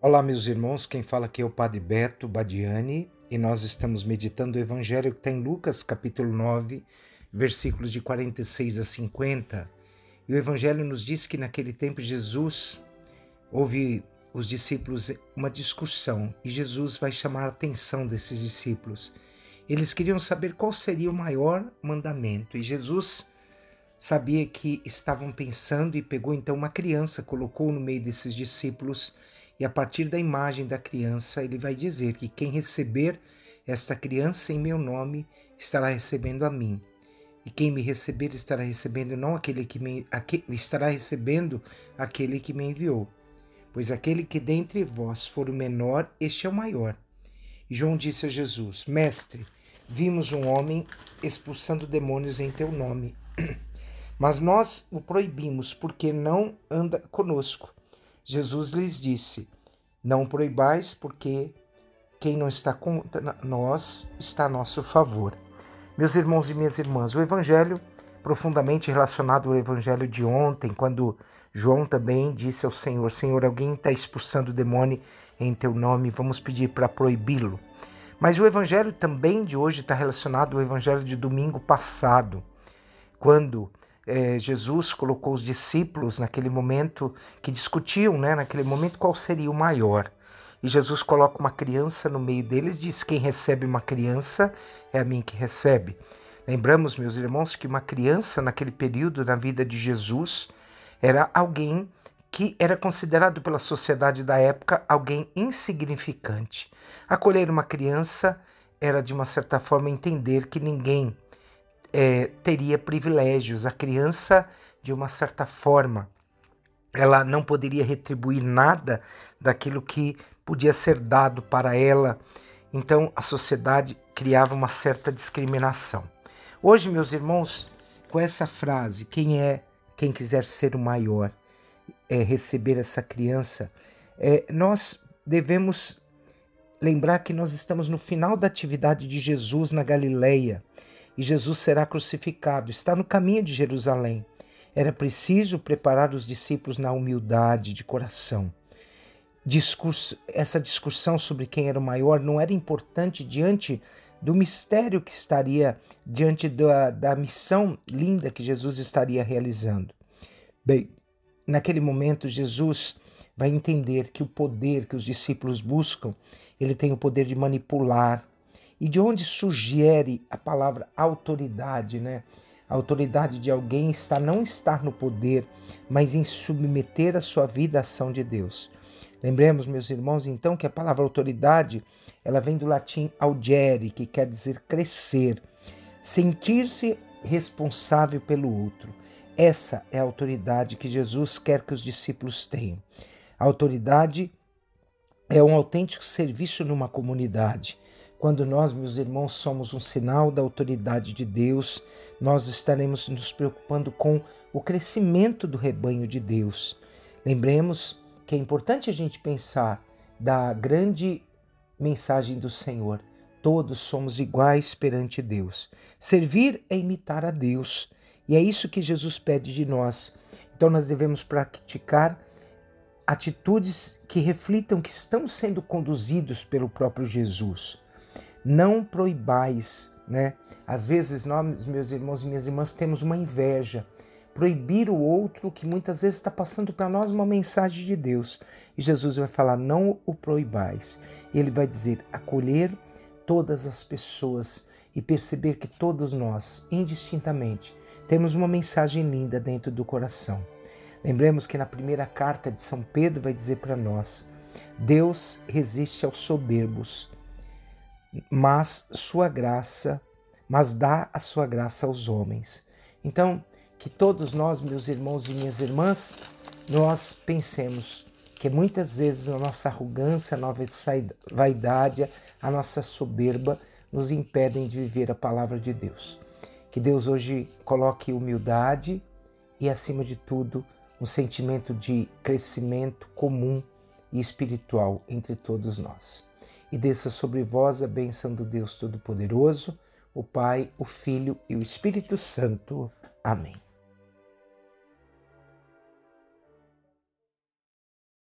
Olá, meus irmãos, quem fala aqui é o Padre Beto Badiani e nós estamos meditando o Evangelho que está em Lucas, capítulo 9, versículos de 46 a 50. E o Evangelho nos diz que naquele tempo Jesus houve os discípulos uma discussão e Jesus vai chamar a atenção desses discípulos. Eles queriam saber qual seria o maior mandamento e Jesus sabia que estavam pensando e pegou então uma criança, colocou no meio desses discípulos e a partir da imagem da criança, ele vai dizer que quem receber esta criança em meu nome estará recebendo a mim. E quem me receber estará recebendo não aquele que me estará recebendo aquele que me enviou. Pois aquele que dentre vós for o menor, este é o maior. E João disse a Jesus: Mestre, vimos um homem expulsando demônios em teu nome. Mas nós o proibimos, porque não anda conosco. Jesus lhes disse: Não proibais, porque quem não está contra nós está a nosso favor. Meus irmãos e minhas irmãs, o Evangelho, profundamente relacionado ao Evangelho de ontem, quando João também disse ao Senhor: Senhor, alguém está expulsando o demônio em teu nome, vamos pedir para proibi-lo. Mas o Evangelho também de hoje está relacionado ao Evangelho de domingo passado, quando é, Jesus colocou os discípulos naquele momento que discutiam, né, naquele momento, qual seria o maior. E Jesus coloca uma criança no meio deles, diz: Quem recebe uma criança é a mim que recebe. Lembramos, meus irmãos, que uma criança naquele período na vida de Jesus era alguém que era considerado pela sociedade da época alguém insignificante. Acolher uma criança era, de uma certa forma, entender que ninguém é, teria privilégios. A criança, de uma certa forma, ela não poderia retribuir nada daquilo que podia ser dado para ela. Então a sociedade criava uma certa discriminação. Hoje, meus irmãos, com essa frase, quem é quem quiser ser o maior, é, receber essa criança, é, nós devemos lembrar que nós estamos no final da atividade de Jesus na Galileia e Jesus será crucificado. Está no caminho de Jerusalém. Era preciso preparar os discípulos na humildade de coração. Discurso, essa discussão sobre quem era o maior não era importante diante do mistério que estaria, diante da, da missão linda que Jesus estaria realizando. Bem, naquele momento, Jesus vai entender que o poder que os discípulos buscam, ele tem o poder de manipular, e de onde sugere a palavra autoridade, né? A autoridade de alguém está não estar no poder, mas em submeter a sua vida à ação de Deus. Lembremos, meus irmãos, então que a palavra autoridade, ela vem do latim augere, que quer dizer crescer, sentir-se responsável pelo outro. Essa é a autoridade que Jesus quer que os discípulos tenham. A autoridade é um autêntico serviço numa comunidade. Quando nós, meus irmãos, somos um sinal da autoridade de Deus, nós estaremos nos preocupando com o crescimento do rebanho de Deus. Lembremos que é importante a gente pensar da grande mensagem do Senhor. Todos somos iguais perante Deus. Servir é imitar a Deus. E é isso que Jesus pede de nós. Então nós devemos praticar atitudes que reflitam que estão sendo conduzidos pelo próprio Jesus não proibais, né? Às vezes nós, meus irmãos e minhas irmãs, temos uma inveja. Proibir o outro que muitas vezes está passando para nós uma mensagem de Deus. E Jesus vai falar: não o proibais. Ele vai dizer: acolher todas as pessoas e perceber que todos nós, indistintamente, temos uma mensagem linda dentro do coração. Lembremos que na primeira carta de São Pedro vai dizer para nós: Deus resiste aos soberbos, mas sua graça, mas dá a sua graça aos homens. Então, que todos nós, meus irmãos e minhas irmãs, nós pensemos que muitas vezes a nossa arrogância, a nossa vaidade, a nossa soberba nos impedem de viver a palavra de Deus. Que Deus hoje coloque humildade e, acima de tudo, um sentimento de crescimento comum e espiritual entre todos nós e desça sobre vós a bênção do Deus Todo-Poderoso, o Pai, o Filho e o Espírito Santo. Amém.